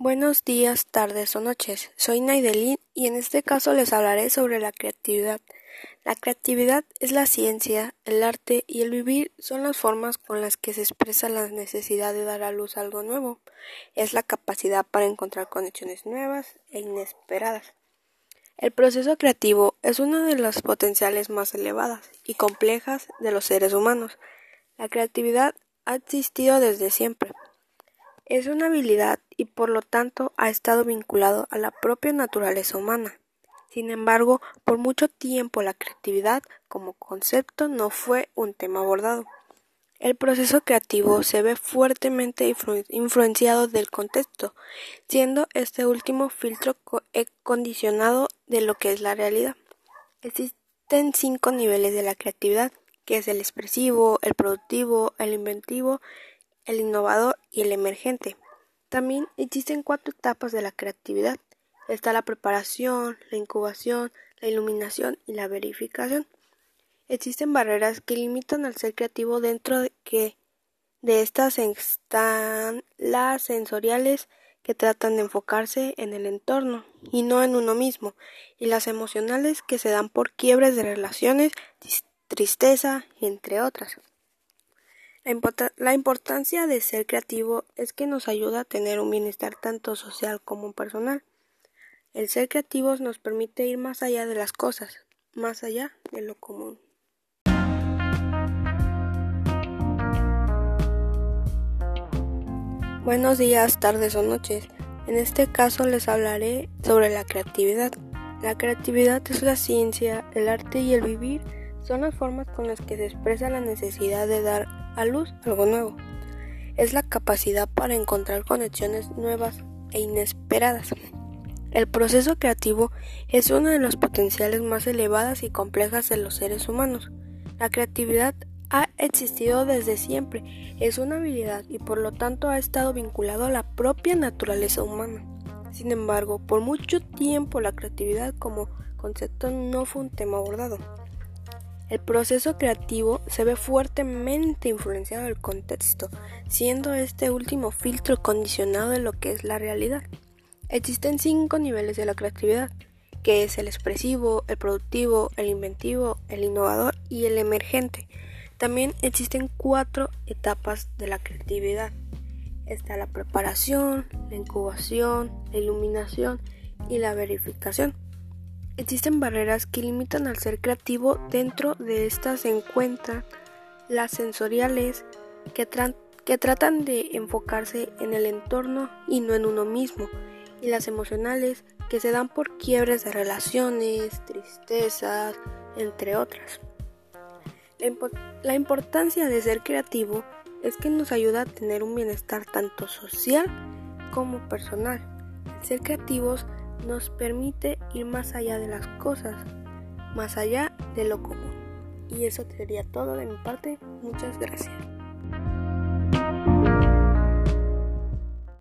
Buenos días, tardes o noches. Soy Naidelin y en este caso les hablaré sobre la creatividad. La creatividad es la ciencia, el arte y el vivir son las formas con las que se expresa la necesidad de dar a luz algo nuevo. Es la capacidad para encontrar conexiones nuevas e inesperadas. El proceso creativo es una de las potenciales más elevadas y complejas de los seres humanos. La creatividad ha existido desde siempre. Es una habilidad y por lo tanto ha estado vinculado a la propia naturaleza humana. Sin embargo, por mucho tiempo la creatividad como concepto no fue un tema abordado. El proceso creativo se ve fuertemente influenciado del contexto, siendo este último filtro eh, condicionado de lo que es la realidad. Existen cinco niveles de la creatividad, que es el expresivo, el productivo, el inventivo, el innovador y el emergente. También existen cuatro etapas de la creatividad. Está la preparación, la incubación, la iluminación y la verificación. Existen barreras que limitan al ser creativo dentro de que de estas están las sensoriales que tratan de enfocarse en el entorno y no en uno mismo, y las emocionales que se dan por quiebres de relaciones, tristeza, entre otras. La, importancia de ser creativo es que nos ayuda a tener un bienestar tanto social como personal. El ser creativos nos permite ir más allá de las cosas, más allá de lo común. Buenos días, tardes o noches. En este caso les hablaré sobre la creatividad. La creatividad es la ciencia, el arte y el vivir son las formas con las que se expresa la necesidad de dar a luz algo nuevo. Es la capacidad para encontrar conexiones nuevas e inesperadas. El proceso creativo es una de las potenciales más elevadas y complejas de los seres humanos. La creatividad ha existido desde siempre, es una habilidad y por lo tanto ha estado vinculado a la propia naturaleza humana. Sin embargo, por mucho tiempo la creatividad como concepto no fue un tema abordado. El proceso creativo se ve fuertemente influenciado del contexto, siendo este último filtro condicionado de lo que es la realidad. Existen cinco niveles de la creatividad, que es el expresivo, el productivo, el inventivo, el innovador y el emergente. También existen cuatro etapas de la creatividad. Está la preparación, la incubación, la iluminación y la verificación. Existen barreras que limitan al ser creativo. Dentro de estas se encuentran las sensoriales que, tratan de enfocarse en el entorno y no en uno mismo, y las emocionales que se dan por quiebres de relaciones, tristezas, entre otras. La, importancia de ser creativo es que nos ayuda a tener un bienestar tanto social como personal. ser creativos nos permite ir más allá de las cosas, más allá de lo común. Y eso sería todo de mi parte. Muchas gracias.